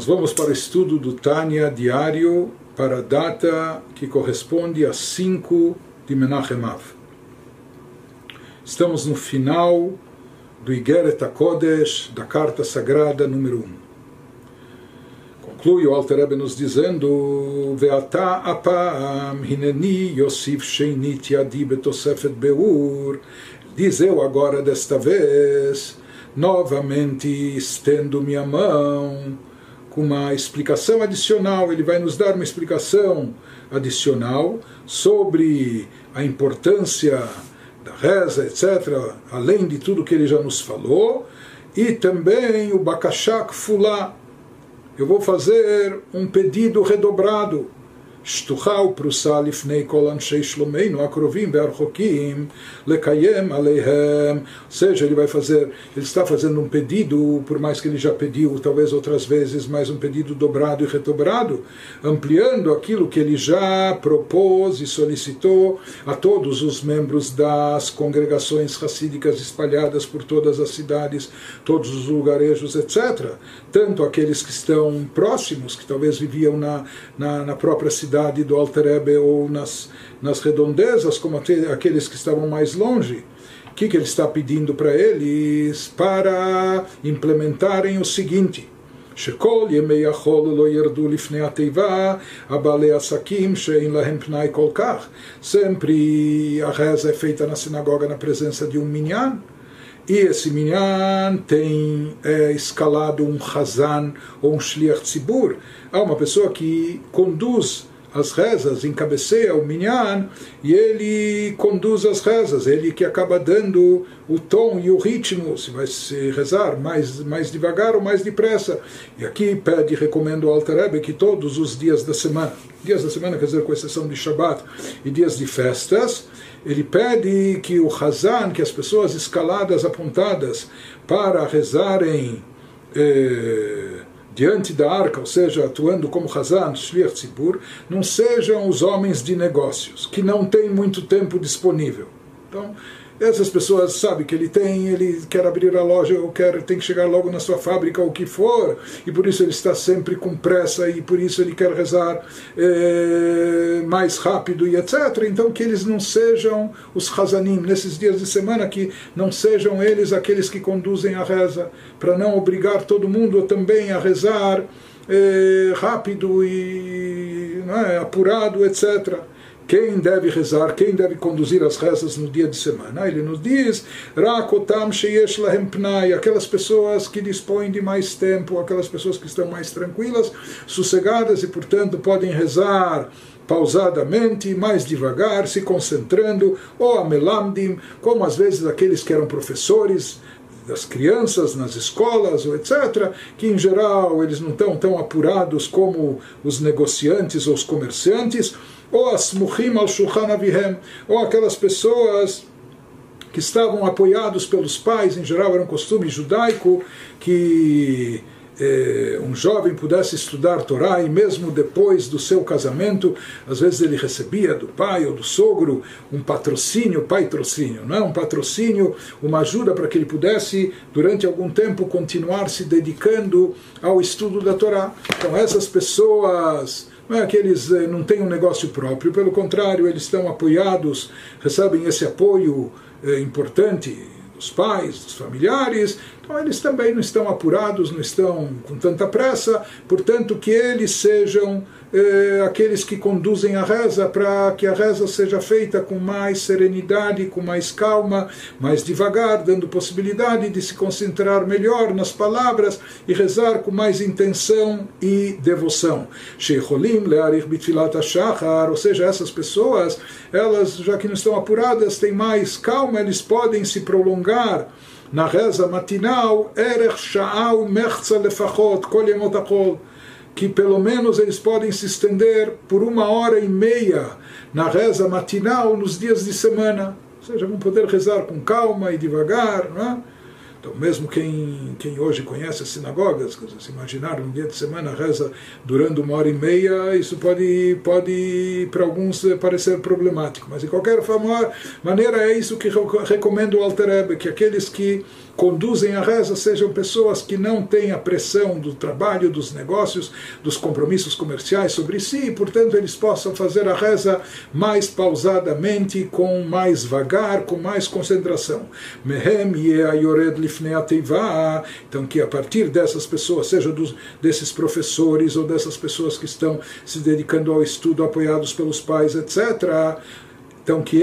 Nós vamos para o estudo do Tânia diário para a data que corresponde a 5 de Menachem Av. Estamos no final do Igeret HaKodesh, da Carta Sagrada número 1. Conclui o Alter Rebbe nos dizendo Ve'ata apam hineni yosif sheinit yadi betosefet beur Diz eu agora desta vez novamente estendo minha mão com uma explicação adicional, ele vai nos dar uma explicação adicional sobre a importância da reza, etc., além de tudo que ele já nos falou, e também o Bakashak Fulá. Eu vou fazer um pedido redobrado שטוחה ופרוסה לפני כל אנשי שלומנו הקרובים והרחוקים לקיים עליהם ou seja, ele vai fazer ele está fazendo um pedido por mais que ele já pediu talvez outras vezes mais um pedido dobrado e redobrado ampliando aquilo que ele já propôs e solicitou a todos os membros das congregações racídicas espalhadas por todas as cidades todos os lugarejos etc tanto aqueles que estão próximos que talvez viviam na, na, na própria cidade cidade do Alter Ebe ou nas, nas redondezas, como aqueles que estavam mais longe. O que, que ele está pedindo para eles? Para implementarem o seguinte. שכל ימי החול לא ירדו לפני התיבה הבעלי עסקים שאין להם פנאי כל כך. Sempre a reza é feita na sinagoga na presença de um minyan. E esse minyan tem é, escalado um Hazan ou um Shliach Tzibur. Há uma pessoa que conduz as rezas, encabeceia o minyan e ele conduz as rezas, ele que acaba dando o tom e o ritmo, se vai se rezar mais, mais devagar ou mais depressa. E aqui pede, recomendo ao Alter que todos os dias da semana, dias da semana, quer dizer, com exceção de Shabbat e dias de festas, ele pede que o Hazan, que as pessoas escaladas, apontadas para rezarem. Eh, diante da arca, ou seja, atuando como Hazan, Shliach Tzibur, não sejam os homens de negócios, que não têm muito tempo disponível. Então, essas pessoas sabem que ele tem, ele quer abrir a loja, ou quer, tem que chegar logo na sua fábrica, ou o que for, e por isso ele está sempre com pressa, e por isso ele quer rezar é, mais rápido e etc. Então que eles não sejam os Hazanim, nesses dias de semana, que não sejam eles aqueles que conduzem a reza, para não obrigar todo mundo também a rezar é, rápido e é, apurado, etc quem deve rezar, quem deve conduzir as rezas no dia de semana. Ele nos diz, Rakotam aquelas pessoas que dispõem de mais tempo, aquelas pessoas que estão mais tranquilas, sossegadas e, portanto, podem rezar pausadamente, mais devagar, se concentrando, ou a melamdim, como às vezes aqueles que eram professores, das crianças nas escolas, ou etc., que em geral eles não estão tão apurados como os negociantes ou os comerciantes, ou as muhim al shulchan avihem, ou aquelas pessoas que estavam apoiados pelos pais, em geral era um costume judaico que um jovem pudesse estudar Torá e mesmo depois do seu casamento, às vezes ele recebia do pai ou do sogro um patrocínio, pai-trocínio, não é? um patrocínio, uma ajuda para que ele pudesse, durante algum tempo, continuar se dedicando ao estudo da Torá. Então essas pessoas não é que eles eh, não têm um negócio próprio, pelo contrário, eles estão apoiados, recebem esse apoio eh, importante dos pais, dos familiares, eles também não estão apurados, não estão com tanta pressa, portanto que eles sejam eh, aqueles que conduzem a reza para que a reza seja feita com mais serenidade, com mais calma, mais devagar, dando possibilidade de se concentrar melhor nas palavras e rezar com mais intenção e devoção. Sheikholim learich bitfilat ou seja, essas pessoas, elas já que não estão apuradas, têm mais calma, eles podem se prolongar na reza matinal, Erech Sha'au Mechza Lefachot, Kol que pelo menos eles podem se estender por uma hora e meia na reza matinal nos dias de semana. Ou seja, vão poder rezar com calma e devagar, não é? Então, mesmo quem, quem hoje conhece as sinagogas, se imaginar um dia de semana reza durando uma hora e meia, isso pode, pode para alguns parecer problemático. Mas, de qualquer forma, maneira, é isso que recomendo o Alter que aqueles que conduzem a reza sejam pessoas que não têm a pressão do trabalho, dos negócios, dos compromissos comerciais sobre si, e, portanto, eles possam fazer a reza mais pausadamente, com mais vagar, com mais concentração. Mehem yored então que a partir dessas pessoas, seja dos, desses professores ou dessas pessoas que estão se dedicando ao estudo, apoiados pelos pais, etc., então que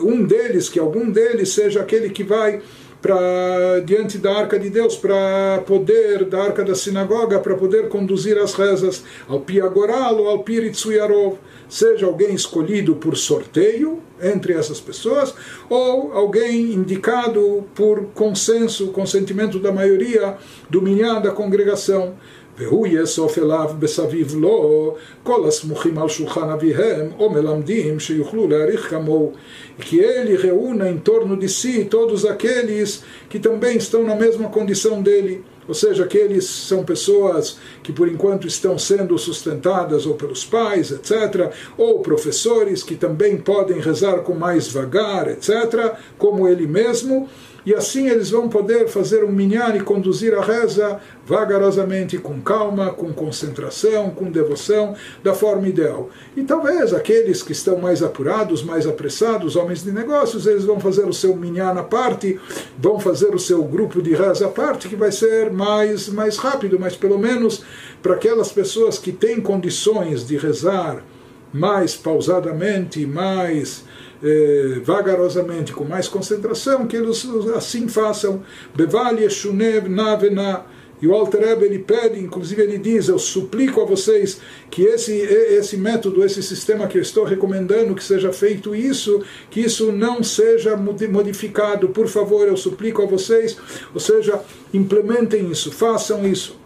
um deles, que algum deles seja aquele que vai para diante da arca de Deus, para poder, da arca da sinagoga, para poder conduzir as rezas ao Piagoral ou ao Piritsuyarov, seja alguém escolhido por sorteio entre essas pessoas, ou alguém indicado por consenso, consentimento da maioria do minhã da congregação והוא יאסוף אליו בסביב לו כל הסמוכים על שולחן אביהם או מלמדים שיוכלו להעריך כמוהו e que ele reúna em torno de si todos aqueles que também estão na mesma condição dele, ou seja, aqueles são pessoas que por enquanto estão sendo sustentadas ou pelos pais, etc., ou professores que também podem rezar com mais vagar, etc., como ele mesmo, e assim eles vão poder fazer um minyan e conduzir a reza vagarosamente, com calma, com concentração, com devoção, da forma ideal. E talvez aqueles que estão mais apurados, mais apressados, homens de negócios, eles vão fazer o seu minyan à parte, vão fazer o seu grupo de reza à parte, que vai ser mais, mais rápido, mas pelo menos para aquelas pessoas que têm condições de rezar mais pausadamente, mais eh, vagarosamente, com mais concentração, que eles assim façam. Bevalye Shunev Navena. E o Alter Ebe, ele pede, inclusive ele diz, eu suplico a vocês que esse, esse método, esse sistema que eu estou recomendando, que seja feito isso, que isso não seja modificado, por favor, eu suplico a vocês, ou seja, implementem isso, façam isso.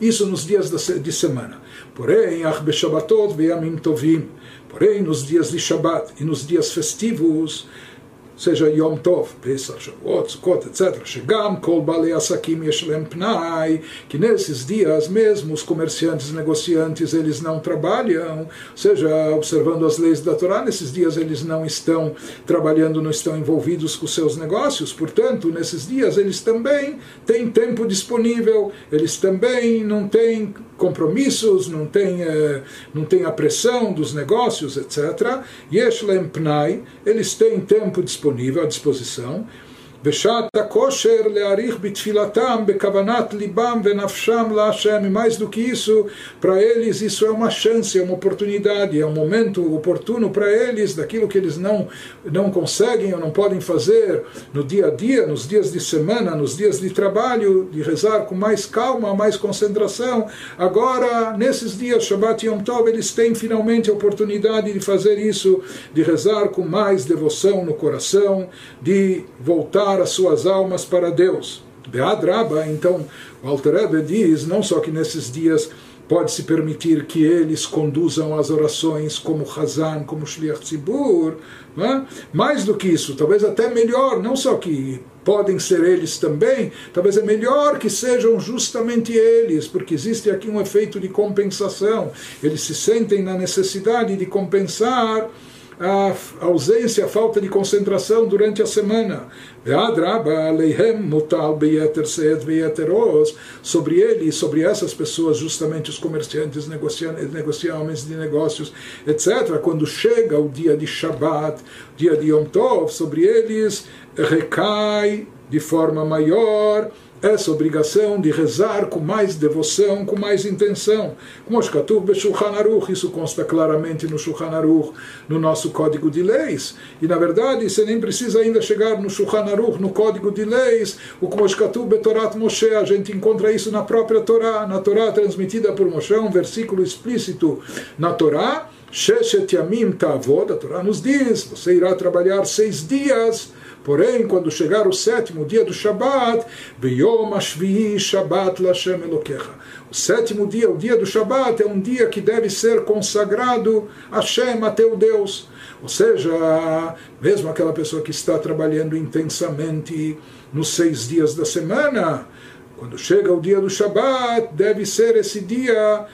Isso nos dias de semana. Porém, Ach Beshabatot Ve'yamim Tovim, Porém, nos dias de Shabbat e nos dias festivos, seja Yom Tov, Pesach, Shavuot, Sukkot, etc. Shegam Kol Balei Asakim Yeshlem Pnai, que nesses dias mesmo os comerciantes, negociantes, eles não trabalham, seja observando as leis da Torá, nesses dias eles não estão trabalhando, não estão envolvidos com seus negócios, portanto, nesses dias eles também têm tempo disponível, eles também não têm compromissos, não têm, eh, não têm a pressão dos negócios, etc. Yeshlem Pnai, eles têm tempo disponível à disposição בשעת הכושר להעריך בתפילתם בכוונת ליבם ונפשם להשם, e mais do que isso, para eles isso é uma chance, é uma oportunidade, é um momento oportuno para eles, daquilo que eles não, não conseguem ou não podem fazer no dia a dia, nos dias de semana, nos dias de trabalho, de rezar com mais calma, mais concentração. Agora, nesses dias, Shabbat e Yom Tov, eles têm finalmente a oportunidade de fazer isso, de rezar com mais devoção no coração, de voltar as suas almas para Deus. Beadraba, então, o Alter diz não só que nesses dias pode-se permitir que eles conduzam as orações como Hazan, como Shliach Tzibur, é? mais do que isso, talvez até melhor, não só que podem ser eles também, talvez é melhor que sejam justamente eles, porque existe aqui um efeito de compensação, eles se sentem na necessidade de compensar a ausência, a falta de concentração durante a semana. Sobre ele, sobre essas pessoas, justamente os comerciantes, negociantes de negócios, etc. Quando chega o dia de Shabbat, dia de Yom Tov, sobre eles recai de forma maior essa obrigação de rezar com mais devoção, com mais intenção. Aruch, isso consta claramente no Shulchan Aruch, no nosso Código de Leis. E na verdade, você nem precisa ainda chegar no Shulchan Aruch, no Código de Leis, o como Betorat Moshe, a gente encontra isso na própria Torá, na Torá transmitida por Moshe, um versículo explícito na Torá. Sheshet Yamim Tavod, a Torá nos diz, você irá trabalhar seis dias Porém, quando chegar o sétimo dia do Shabat, Beyom Ashvi'i Shabat Lashem Elokecha. O sétimo dia, o dia do Shabat, é um dia que deve ser consagrado a Hashem, a teu Deus. Ou seja, mesmo aquela pessoa que está trabalhando intensamente nos seis dias da semana, quando chega o dia do Shabat, deve ser esse dia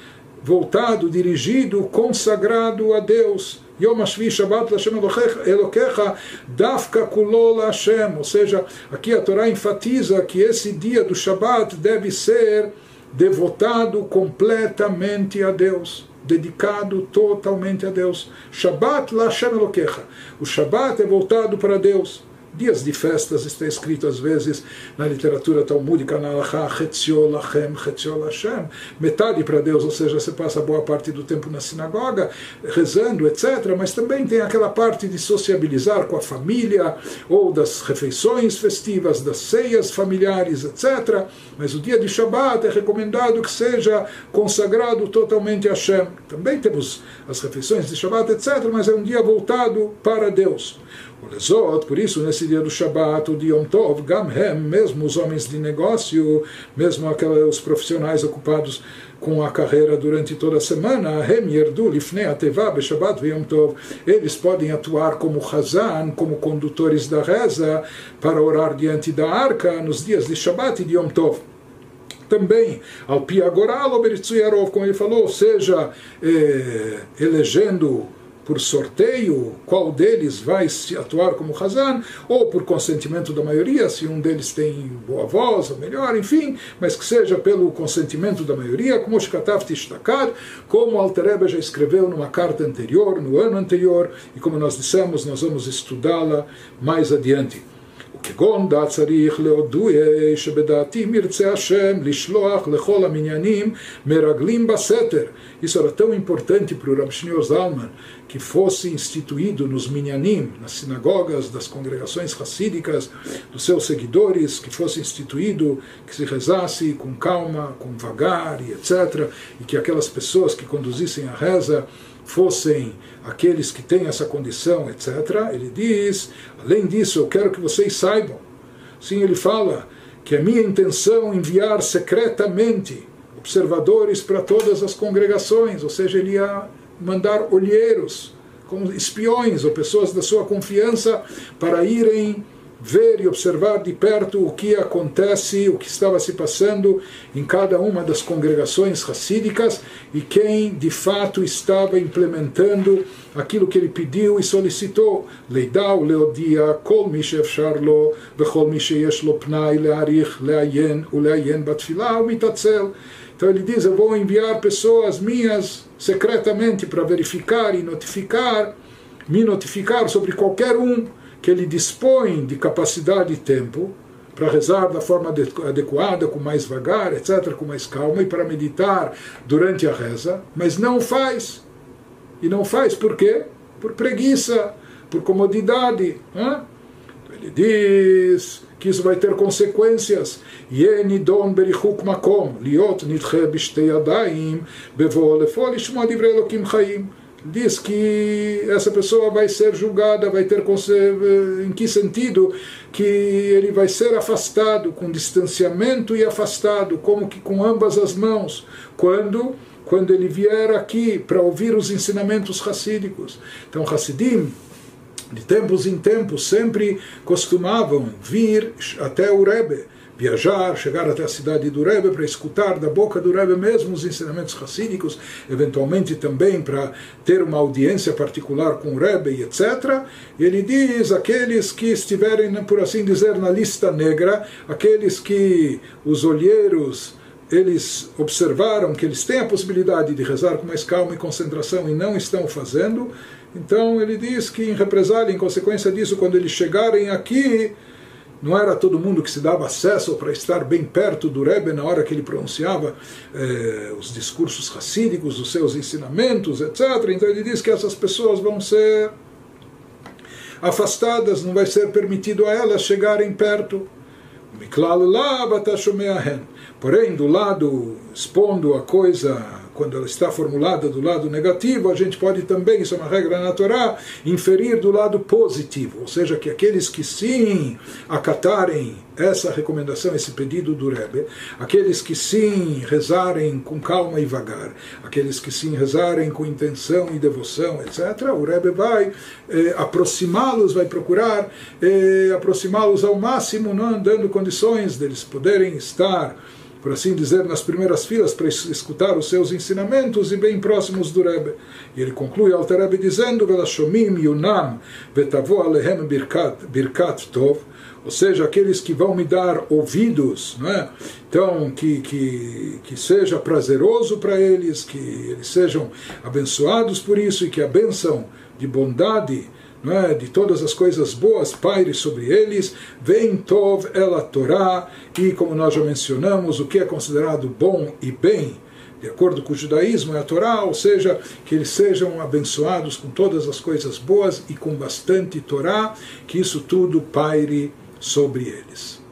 voltado, dirigido, consagrado a Deus. Yom Hashvi Shabbat Lashem Elokecha Dafka Kulol Hashem. Ou seja, aqui a Torá enfatiza que esse dia do Shabat deve ser devotado completamente a Deus dedicado totalmente a Deus. Shabbat Lashem Elokecha. O Shabbat é voltado para Deus dias de festas, está escrito às vezes na literatura talmúdica, na Alachá, Chetziol Lachem, metade para Deus, ou seja, você passa boa parte do tempo na sinagoga, rezando, etc. Mas também tem aquela parte de sociabilizar com a família, ou das refeições festivas, das ceias familiares, etc. Mas o dia de Shabbat é recomendado que seja consagrado totalmente a Hashem. Também temos as refeições de Shabbat, etc., mas é um dia voltado para Deus. Por isso, nesse dia do Shabat, o de Yom Tov, Gamhem, mesmo os homens de negócio, mesmo aqueles, profissionais ocupados com a carreira durante toda a semana, Hem Yerdu Lifnei Ateva Beshabbat Yom Tov, eles podem atuar como Hazan, como condutores da reza, para orar diante da arca nos dias de Shabat e de Yom Tov. Também ao Piagoral, como ele falou, seja eh, elegendo por sorteio qual deles vai se atuar como Hazan, ou por consentimento da maioria, se um deles tem boa voz, ou melhor, enfim, mas que seja pelo consentimento da maioria, como Shkatav Tishtakad, como Altereba já escreveu numa carta anterior, no ano anterior, e como nós dissemos, nós vamos estudá-la mais adiante. כגון דעת צריך להודויה שבדעתי מרצה השם לשלוח לכל המניינים מרגלים בסתר. Isso era tão importante para o Rav Shneur Zalman que fosse instituído nos minyanim, nas sinagogas das congregações racídicas, dos seus seguidores, que fosse instituído, que se rezasse com calma, com vagar e etc. E que aquelas pessoas que conduzissem a reza fossem aqueles que têm essa condição, etc., ele diz, além disso, eu quero que vocês saibam. Sim, ele fala que é minha intenção enviar secretamente observadores para todas as congregações, ou seja, ele ia mandar olheiros, como espiões ou pessoas da sua confiança, para irem ver e observar de perto o que acontece, o que estava se passando em cada uma das congregações racídicas e quem de fato estava implementando aquilo que ele pediu e solicitou. Leidau leodia kol mi sheefshar vechol mi lo pnai learich leayen uleayen batfilah umitatzel. Então ele diz, eu vou enviar pessoas minhas secretamente para verificar e notificar, me notificar sobre qualquer um que ele dispõe de capacidade e tempo para rezar da forma adequada, com mais vagar, etc., com mais calma, e para meditar durante a reza, mas não faz. E não faz por quê? Por preguiça, por comodidade. Ele diz que isso vai ter consequências. Makom, liot divrei Elokim chaim diz que essa pessoa vai ser julgada, vai ter em que sentido? Que ele vai ser afastado com distanciamento e afastado, como que com ambas as mãos, quando? Quando ele vier aqui para ouvir os ensinamentos racídicos. Então, Hassidim, de tempos em tempos, sempre costumavam vir até o Rebbe viajar, chegar até a cidade do Rebbe para escutar da boca do Rebbe mesmo os ensinamentos racídicos, eventualmente também para ter uma audiência particular com o Rebbe e etc. Ele diz aqueles que estiverem, por assim dizer, na lista negra, aqueles que os olheiros eles observaram que eles têm a possibilidade de rezar com mais calma e concentração e não estão fazendo, então ele diz que em represália, em consequência disso, quando eles chegarem aqui, não era todo mundo que se dava acesso para estar bem perto do Rebbe na hora que ele pronunciava eh, os discursos racídicos, os seus ensinamentos, etc. Então ele diz que essas pessoas vão ser afastadas, não vai ser permitido a elas chegarem perto. Porém, do lado expondo a coisa quando ela está formulada do lado negativo, a gente pode também, isso é uma regra na Torá, inferir do lado positivo, ou seja, que aqueles que sim acatarem essa recomendação, esse pedido do Rebbe, aqueles que sim rezarem com calma e vagar, aqueles que sim rezarem com intenção e devoção, etc., o Rebbe vai eh, aproximá-los, vai procurar eh, aproximá-los ao máximo, não dando condições deles poderem estar por assim dizer, nas primeiras filas para escutar os seus ensinamentos e bem próximos do Rebbe. E ele conclui ao Rebbe dizendo: Velashomim yunam betavo alehem birkat, birkat tov, ou seja, aqueles que vão me dar ouvidos, não é? Então, que, que, que seja prazeroso para eles, que eles sejam abençoados por isso e que a bênção de bondade é? de todas as coisas boas paire sobre eles, vem Tov ela Torá, e como nós já mencionamos, o que é considerado bom e bem, de acordo com o judaísmo, é a Torá, ou seja, que eles sejam abençoados com todas as coisas boas e com bastante Torá, que isso tudo paire sobre eles.